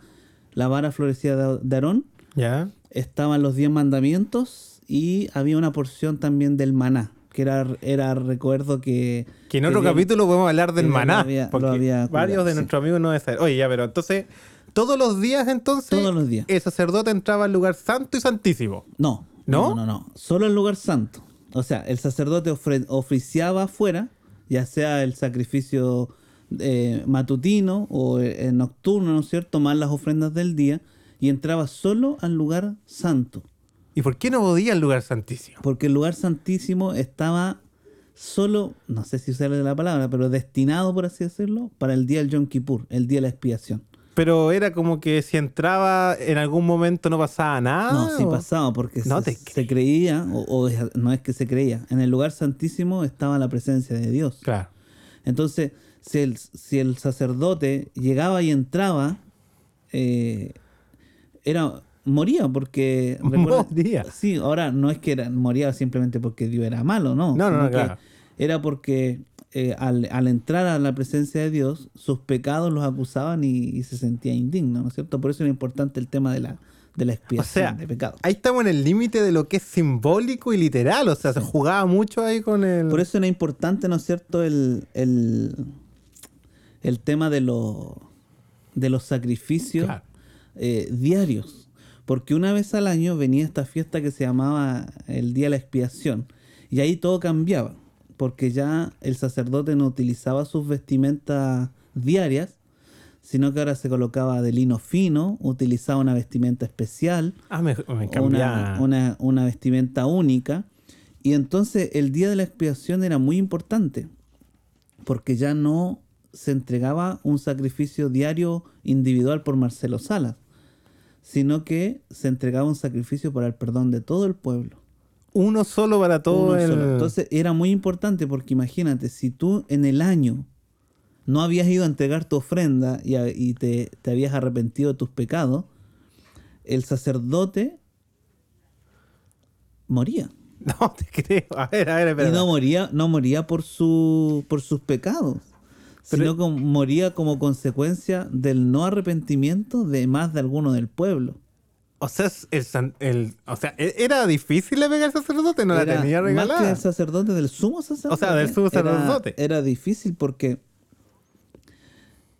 Speaker 2: la vara florecida de, Aarón,
Speaker 1: Ya.
Speaker 2: estaban los diez mandamientos y había una porción también del maná, que era, era recuerdo que...
Speaker 1: Que en otro capítulo podemos hablar del maná.
Speaker 2: lo había-
Speaker 1: porque
Speaker 2: había cuidado,
Speaker 1: varios de
Speaker 2: sí.
Speaker 1: nuestros amigos no saber. Oye, ya, pero entonces, todos los días entonces,
Speaker 2: Todos los días.
Speaker 1: el sacerdote entraba al lugar santo y santísimo.
Speaker 2: No,
Speaker 1: ¿No?
Speaker 2: no, no, no. Solo el lugar santo. O sea, el sacerdote ofre- oficiaba afuera, ya sea el sacrificio eh, matutino o eh, nocturno, ¿no es cierto? Más las ofrendas del día, y entraba solo al lugar santo.
Speaker 1: ¿Y por qué no podía el lugar santísimo?
Speaker 2: Porque el lugar santísimo estaba solo, no sé si usarle la palabra, pero destinado, por así decirlo, para el día del Yom Kippur, el día de la expiación.
Speaker 1: Pero era como que si entraba en algún momento no pasaba nada.
Speaker 2: No, sí
Speaker 1: ¿o?
Speaker 2: pasaba, porque
Speaker 1: No
Speaker 2: se, se creía, o, o no es que se creía, en el lugar santísimo estaba la presencia de Dios.
Speaker 1: Claro.
Speaker 2: Entonces, si el, si el sacerdote llegaba y entraba, eh, era moría porque...
Speaker 1: Moría.
Speaker 2: Sí, ahora no es que era, moría simplemente porque Dios era malo, no.
Speaker 1: No, no, no, claro.
Speaker 2: Era porque eh, al, al entrar a la presencia de Dios, sus pecados los acusaban y, y se sentía indigno, ¿no es cierto? Por eso era importante el tema de la, de la
Speaker 1: O
Speaker 2: expiación
Speaker 1: sea,
Speaker 2: de pecados.
Speaker 1: ahí estamos en el límite de lo que es simbólico y literal. O sea, se jugaba mucho ahí con el.
Speaker 2: Por eso era importante, ¿no es cierto?, el, el, el tema de, los de los sacrificios
Speaker 1: Claro.
Speaker 2: eh, diarios. Porque una vez al año venía esta fiesta que se llamaba el Día de la Expiación. Y ahí todo cambiaba. Porque ya el sacerdote no utilizaba sus vestimentas diarias, sino que ahora se colocaba de lino fino, utilizaba una vestimenta especial
Speaker 1: Ah, me, me
Speaker 2: una,
Speaker 1: cambiaba.
Speaker 2: una, una vestimenta única. Y entonces el día de la expiación era muy importante, porque ya no se entregaba un sacrificio diario individual por Marcelo Salas, sino que se entregaba un sacrificio para el perdón de todo el pueblo.
Speaker 1: Uno solo para todo
Speaker 2: Uno
Speaker 1: el...
Speaker 2: solo. Entonces era muy importante porque imagínate, si tú en el año no habías ido a entregar tu ofrenda y, a- y te, te habías arrepentido de tus pecados, el sacerdote moría.
Speaker 1: No te creo. A ver, a ver,
Speaker 2: Y
Speaker 1: espera.
Speaker 2: no moría, no moría por, su, por sus pecados,
Speaker 1: Pero-
Speaker 2: sino que moría como consecuencia del no arrepentimiento de más de alguno del pueblo.
Speaker 1: O sea, el, o sea, ¿e- era difícil de pegar al sacerdote, no la tenía
Speaker 2: Más que
Speaker 1: regalada.
Speaker 2: el sacerdote, del sumo sacerdote.
Speaker 1: O sea, del sumo
Speaker 2: era-
Speaker 1: sacerdote.
Speaker 2: Era, difícil porque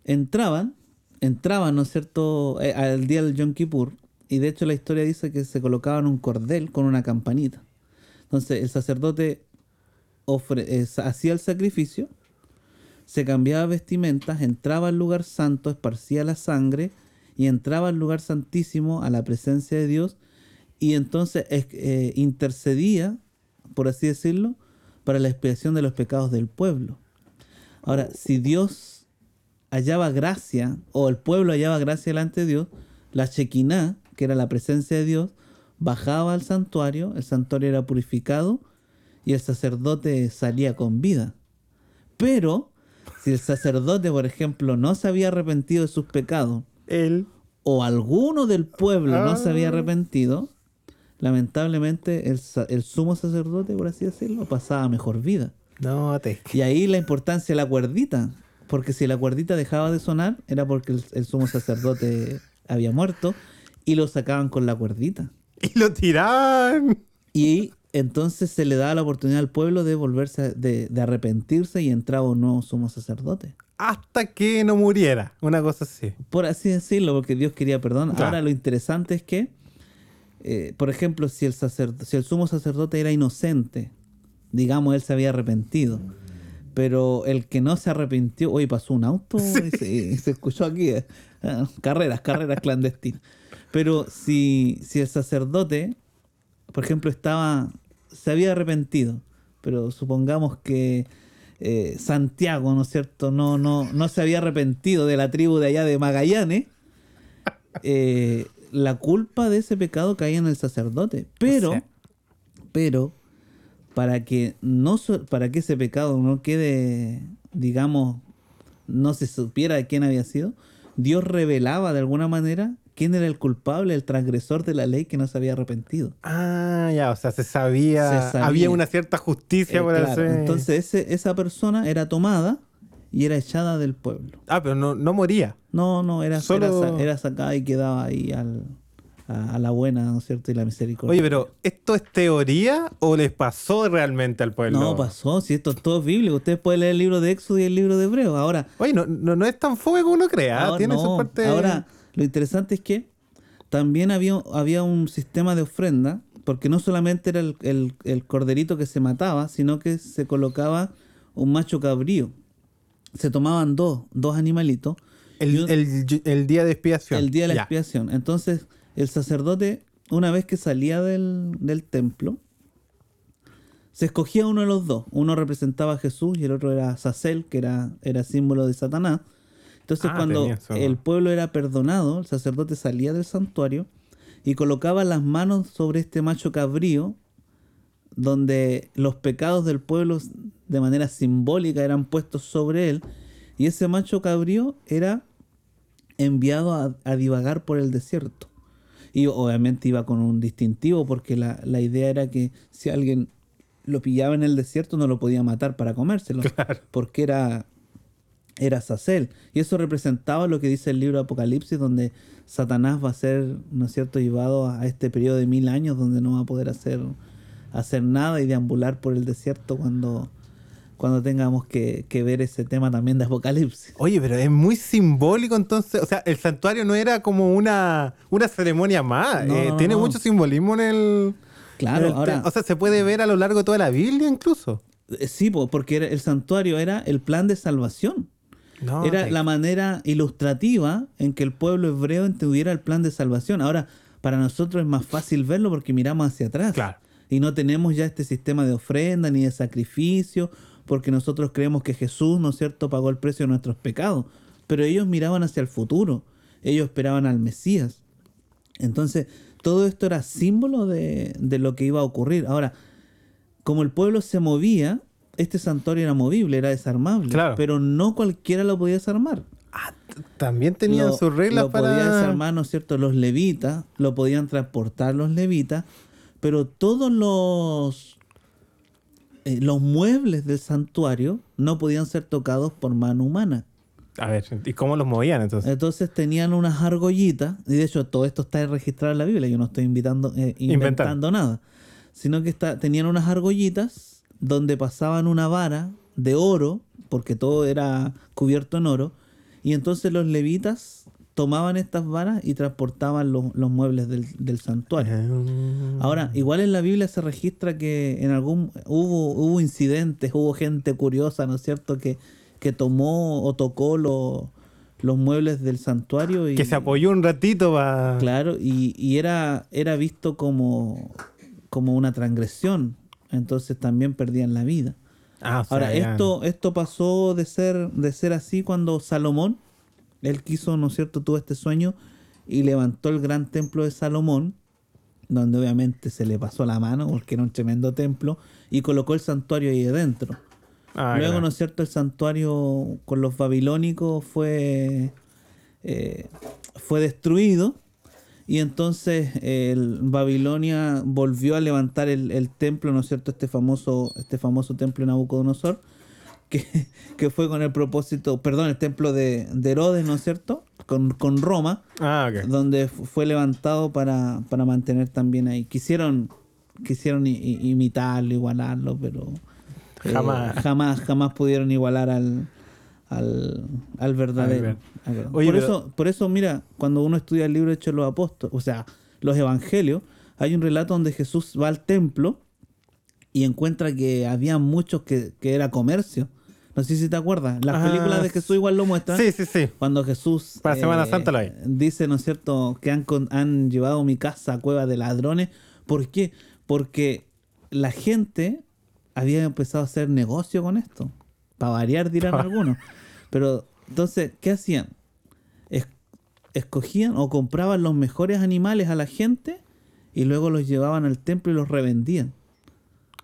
Speaker 2: entraban, entraban, ¿no es cierto?, Eh, al día del Yom Kippur, y de hecho la historia dice que se colocaban un cordel con una campanita. Entonces el sacerdote ofre- eh, hacía el sacrificio, se cambiaba vestimentas, entraba al lugar santo, esparcía la sangre y entraba al lugar santísimo a la presencia de Dios y entonces es- eh, intercedía, por así decirlo, para la expiación de los pecados del pueblo. Ahora, si Dios hallaba gracia, o el pueblo hallaba gracia delante de Dios, la Shekinah, que era la presencia de Dios, bajaba al santuario, el santuario era purificado y el sacerdote salía con vida. Pero, si el sacerdote, por ejemplo, no se había arrepentido de sus pecados,
Speaker 1: Él.
Speaker 2: o alguno del pueblo no se había
Speaker 1: Ah.
Speaker 2: arrepentido, lamentablemente el, el sumo sacerdote, por así decirlo, pasaba mejor vida.
Speaker 1: No te
Speaker 2: Y ahí la importancia de la cuerdita, porque si la cuerdita dejaba de sonar, era porque el, el sumo sacerdote había muerto y lo sacaban con la cuerdita.
Speaker 1: Y lo tiraban.
Speaker 2: Y entonces se le daba la oportunidad al pueblo de volverse, de, de arrepentirse y entraba un nuevo sumo sacerdote.
Speaker 1: Hasta que no muriera. Una cosa así.
Speaker 2: por así decirlo, porque Dios quería perdón. Ahora lo interesante es que, eh, por ejemplo, si el, si el sumo sacerdote era inocente, digamos, él se había arrepentido, pero el que no se arrepintió, hoy pasó un auto y, se, y se escuchó aquí, eh, ah, carreras, carreras clandestinas. Pero si, si el sacerdote, por ejemplo, estaba, se había arrepentido, pero supongamos que eh, Santiago, ¿no es cierto? No, no, no se había arrepentido de la tribu de allá de Magallanes. eh, la culpa de ese pecado caía en el sacerdote. Pero,
Speaker 1: O sea.
Speaker 2: pero, para que no para que ese pecado no quede, digamos, no se supiera de quién había sido, Dios revelaba de alguna manera quién era el culpable, el transgresor de la ley que no se había arrepentido.
Speaker 1: Ah, ya, o sea, se sabía.
Speaker 2: Se sabía.
Speaker 1: Había una cierta justicia
Speaker 2: Eh,
Speaker 1: por
Speaker 2: claro,
Speaker 1: hacer.
Speaker 2: Entonces ese- esa persona era tomada y era echada del pueblo.
Speaker 1: Ah, pero no, no moría.
Speaker 2: No, no, era,
Speaker 1: Solo-
Speaker 2: era, sa- era sacada y quedaba ahí al, a, la buena, ¿no es cierto? Y la misericordia.
Speaker 1: Oye, pero ¿esto es teoría o les pasó realmente al pueblo?
Speaker 2: No, pasó, si esto es todo bíblico. Ustedes pueden leer el libro de Éxodo y el libro de Hebreo. Ahora,
Speaker 1: Oye, no, no, no es tan fome como uno
Speaker 2: ahora,
Speaker 1: Tiene su parte.
Speaker 2: ahora, lo interesante es que también había, había un sistema de ofrenda, porque no solamente era el, el- el corderito que se mataba, sino que se colocaba un macho cabrío. Se tomaban dos, dos animalitos.
Speaker 1: el,
Speaker 2: un-
Speaker 1: el- el día de expiación.
Speaker 2: El día de la
Speaker 1: Ya.
Speaker 2: expiación. Entonces, el sacerdote, una vez que salía del, del templo, se escogía uno de los dos. Uno representaba a Jesús y el otro era Sacel, que era, era símbolo de Satanás. Entonces,
Speaker 1: Ah,
Speaker 2: cuando el pueblo era perdonado, el sacerdote salía del santuario y colocaba las manos sobre este macho cabrío, donde los pecados del pueblo de manera simbólica eran puestos sobre él, y ese macho cabrío era enviado a, a divagar por el desierto. Y obviamente iba con un distintivo porque la, la idea era que si alguien lo pillaba en el desierto no lo podía matar para comérselo. Porque era, era Sacel. Y eso representaba lo que dice el libro de Apocalipsis, donde Satanás va a ser, ¿no es cierto?, llevado a este periodo de mil años donde no va a poder hacer, hacer nada y deambular por el desierto cuando, cuando tengamos que, que ver ese tema también de Apocalipsis.
Speaker 1: Oye, pero es muy simbólico entonces. O sea, el santuario no era como una, una ceremonia más.
Speaker 2: No,
Speaker 1: eh,
Speaker 2: no,
Speaker 1: tiene
Speaker 2: no.
Speaker 1: mucho simbolismo en el.
Speaker 2: Claro,
Speaker 1: en el
Speaker 2: ahora-
Speaker 1: O sea, se puede ver a lo largo de toda la Biblia incluso.
Speaker 2: Eh, Sí, po, porque el santuario era el plan de salvación.
Speaker 1: No,
Speaker 2: era
Speaker 1: te-
Speaker 2: la manera ilustrativa en que el pueblo hebreo entendiera el plan de salvación. Ahora, para nosotros es más fácil verlo porque miramos hacia atrás.
Speaker 1: Claro.
Speaker 2: Y no tenemos ya este sistema de ofrenda ni de sacrificio, porque nosotros creemos que Jesús, ¿no es cierto?, pagó el precio de nuestros pecados. Pero ellos miraban hacia el futuro. Ellos esperaban al Mesías. Entonces, todo esto era símbolo de, de lo que iba a ocurrir. Ahora, como el pueblo se movía, este santuario era movible, era desarmable,
Speaker 1: Claro.
Speaker 2: pero no cualquiera lo podía desarmar.
Speaker 1: Ah, también tenían
Speaker 2: Lo-
Speaker 1: sus reglas
Speaker 2: lo
Speaker 1: para.
Speaker 2: podían desarmar, ¿no es cierto? Los levitas, lo podían transportar los levitas, pero todos los eh, los muebles del santuario no podían ser tocados por mano humana.
Speaker 1: A ver, ¿y cómo los movían entonces?
Speaker 2: Entonces tenían unas argollitas, y de hecho todo esto está registrado en la Biblia, yo no estoy invitando, eh, inventando nada, sino que está, tenían unas argollitas donde pasaban una vara de oro, porque todo era cubierto en oro, y entonces los levitas tomaban estas varas y transportaban los, los muebles del, del santuario.
Speaker 1: Ah.
Speaker 2: Ahora, igual en la Biblia se registra que en algún hubo, hubo incidentes, hubo gente curiosa, ¿no es cierto?, que, que tomó o tocó lo- los muebles del santuario y
Speaker 1: que se apoyó un ratito para.
Speaker 2: claro, y, y era, era visto como, como una transgresión. Entonces también perdían la vida.
Speaker 1: Ah, o sea,
Speaker 2: Ahora,
Speaker 1: ya.
Speaker 2: esto, esto pasó de ser, de ser así cuando Salomón, él quiso, ¿no es cierto?, tuvo este sueño y levantó el gran templo de Salomón, donde obviamente se le pasó la mano porque era un tremendo templo, y colocó el santuario ahí adentro.
Speaker 1: Ah,
Speaker 2: Luego,
Speaker 1: claro.
Speaker 2: ¿no es cierto?, el santuario con los babilónicos fue, eh, fue destruido. Y entonces el Babilonia volvió a levantar el, el templo, ¿no es cierto? Este famoso, este famoso templo de Nabucodonosor, que, que fue con el propósito, perdón, el templo de, de Herodes, ¿no es cierto? Con, con Roma,
Speaker 1: Ah,
Speaker 2: donde fu- fue levantado para, para mantener también ahí. Quisieron, quisieron imitarlo, igualarlo, pero eh,
Speaker 1: Jamás.
Speaker 2: jamás, jamás pudieron igualar al, al, al verdadero. al.
Speaker 1: Oye,
Speaker 2: por,
Speaker 1: pero-
Speaker 2: eso, por eso, mira, cuando uno estudia el libro de Hechos de los Apóstoles, o sea, los evangelios, hay un relato donde Jesús va al templo y encuentra que había muchos que, que era comercio. No sé si te acuerdas. Las
Speaker 1: Ah,
Speaker 2: películas de Jesús igual lo muestran.
Speaker 1: Sí, sí, sí.
Speaker 2: Cuando Jesús eh,
Speaker 1: Para Semana Santa lo hay.
Speaker 2: dice, ¿no es cierto?, que han, con- han llevado mi casa a cueva de ladrones. ¿Por qué? Porque la gente había empezado a hacer negocio con esto. Para variar, dirán algunos. Pero entonces, ¿qué hacían? Es- escogían o compraban los mejores animales a la gente y luego los llevaban al templo y los revendían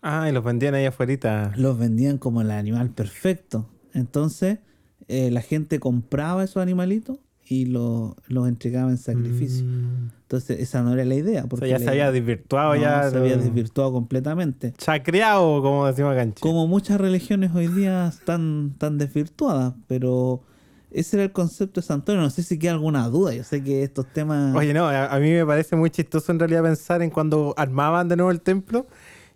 Speaker 1: Ah, y los vendían ahí afuera.
Speaker 2: los vendían como el animal perfecto. Entonces, eh, la gente compraba esos animalitos y lo- los entregaba en sacrificio. Entonces, esa no era la idea.
Speaker 1: Mm. O
Speaker 2: Porque
Speaker 1: sea, ya se había desvirtuado,
Speaker 2: no,
Speaker 1: ya.
Speaker 2: se había
Speaker 1: lo-
Speaker 2: desvirtuado completamente.
Speaker 1: Chacreado, como decimos acá en Chile.
Speaker 2: Como muchas religiones hoy día están tan desvirtuadas, pero ese era el concepto de Santuario. No sé si queda alguna duda. Yo sé que estos temas.
Speaker 1: Oye, no, a, a mí me parece muy chistoso en realidad pensar en cuando armaban de nuevo el templo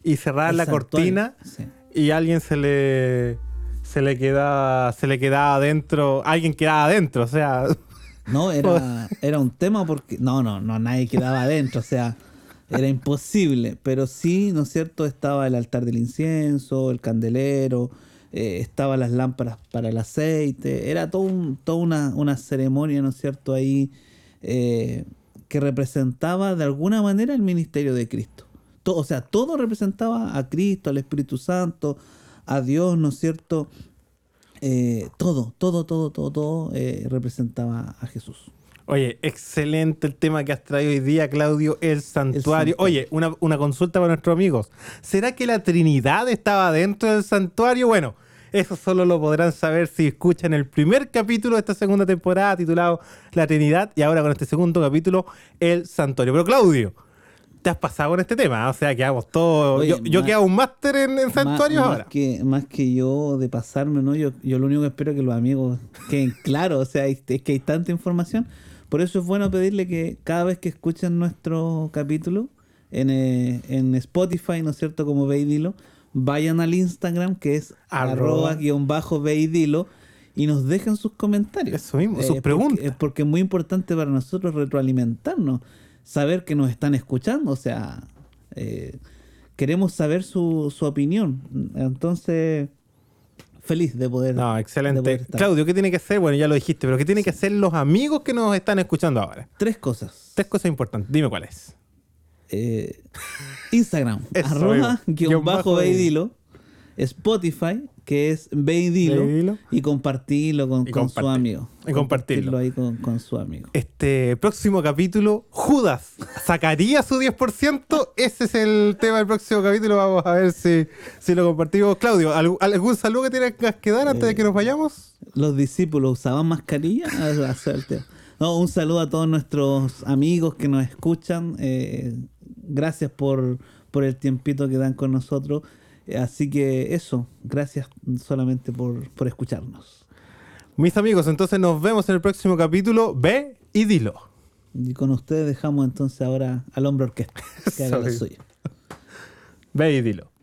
Speaker 1: y cerraban la cortina
Speaker 2: sí.
Speaker 1: y alguien se le se le quedaba se le quedaba adentro, alguien quedaba adentro, o sea,
Speaker 2: No, era, era un tema porque. No, no, no, nadie quedaba adentro, o sea, era imposible. Pero sí, ¿no es cierto? Estaba el altar del incienso, el candelero, eh, estaban las lámparas para el aceite. Era todo un- toda una, una ceremonia, ¿no es cierto? Ahí eh, que representaba de alguna manera el ministerio de Cristo. To- o sea, todo representaba a Cristo, al Espíritu Santo, a Dios, ¿no es cierto? Eh, todo, todo, todo, todo, todo eh, representaba a Jesús.
Speaker 1: Oye, excelente el tema que has traído hoy día, Claudio, el santuario.
Speaker 2: santuario.
Speaker 1: Oye, una, una consulta para nuestros amigos. ¿Será que la Trinidad estaba dentro del santuario? Bueno, eso solo lo podrán saber si escuchan el primer capítulo de esta segunda temporada titulado La Trinidad y ahora con este segundo capítulo, el santuario. Pero Claudio, te has pasado con este tema, o sea, quedamos todos...
Speaker 2: Oye,
Speaker 1: yo yo
Speaker 2: más-
Speaker 1: que hago un máster en, en santuarios
Speaker 2: más,
Speaker 1: ahora.
Speaker 2: Más que, más que yo de pasarme, ¿no? Yo, yo lo único que espero es que los amigos queden claros, o sea, es que hay tanta información. Por eso es bueno pedirle que cada vez que escuchen nuestro capítulo en, eh, en Spotify, ¿no es cierto? Como ve y dilo, vayan al Instagram que es
Speaker 1: Arroba.
Speaker 2: arroba guion bajo ve y dilo y nos dejen sus comentarios.
Speaker 1: Eso mismo, sus
Speaker 2: porque-
Speaker 1: preguntas.
Speaker 2: porque es muy importante para nosotros retroalimentarnos, saber que nos están escuchando, o sea, eh, queremos saber su, su opinión. Entonces, feliz de poder.
Speaker 1: No, excelente.
Speaker 2: poder estar.
Speaker 1: Claudio, ¿qué tiene que hacer? Bueno, ya lo dijiste, pero ¿qué tienen que hacer los amigos que nos están escuchando ahora?
Speaker 2: Tres cosas.
Speaker 1: Tres cosas importantes. Dime cuáles.
Speaker 2: Eh, Instagram,
Speaker 1: Eso
Speaker 2: arroba
Speaker 1: guion
Speaker 2: Guión bajo. Spotify, que es Ve y Dilo,
Speaker 1: y Dilo.
Speaker 2: y compartirlo con, su amigo.
Speaker 1: y compartirlo.
Speaker 2: ahí con, con su amigo.
Speaker 1: Este próximo capítulo, Judas sacaría su 10%. Ese es el tema del próximo capítulo. Vamos a ver si, si lo compartimos. Claudio, ¿algún, algún saludo que tengas que dar antes de que nos vayamos?
Speaker 2: ¿Los discípulos usaban mascarilla? No, un saludo a todos nuestros amigos que nos escuchan. eh, gracias por, por el tiempito que dan con nosotros. Así que eso, gracias solamente por, por escucharnos.
Speaker 1: Mis amigos, entonces nos vemos en el próximo capítulo. Ve y dilo.
Speaker 2: Y con ustedes dejamos entonces ahora al hombre orquesta que haga lo suyo.
Speaker 1: Ve y dilo.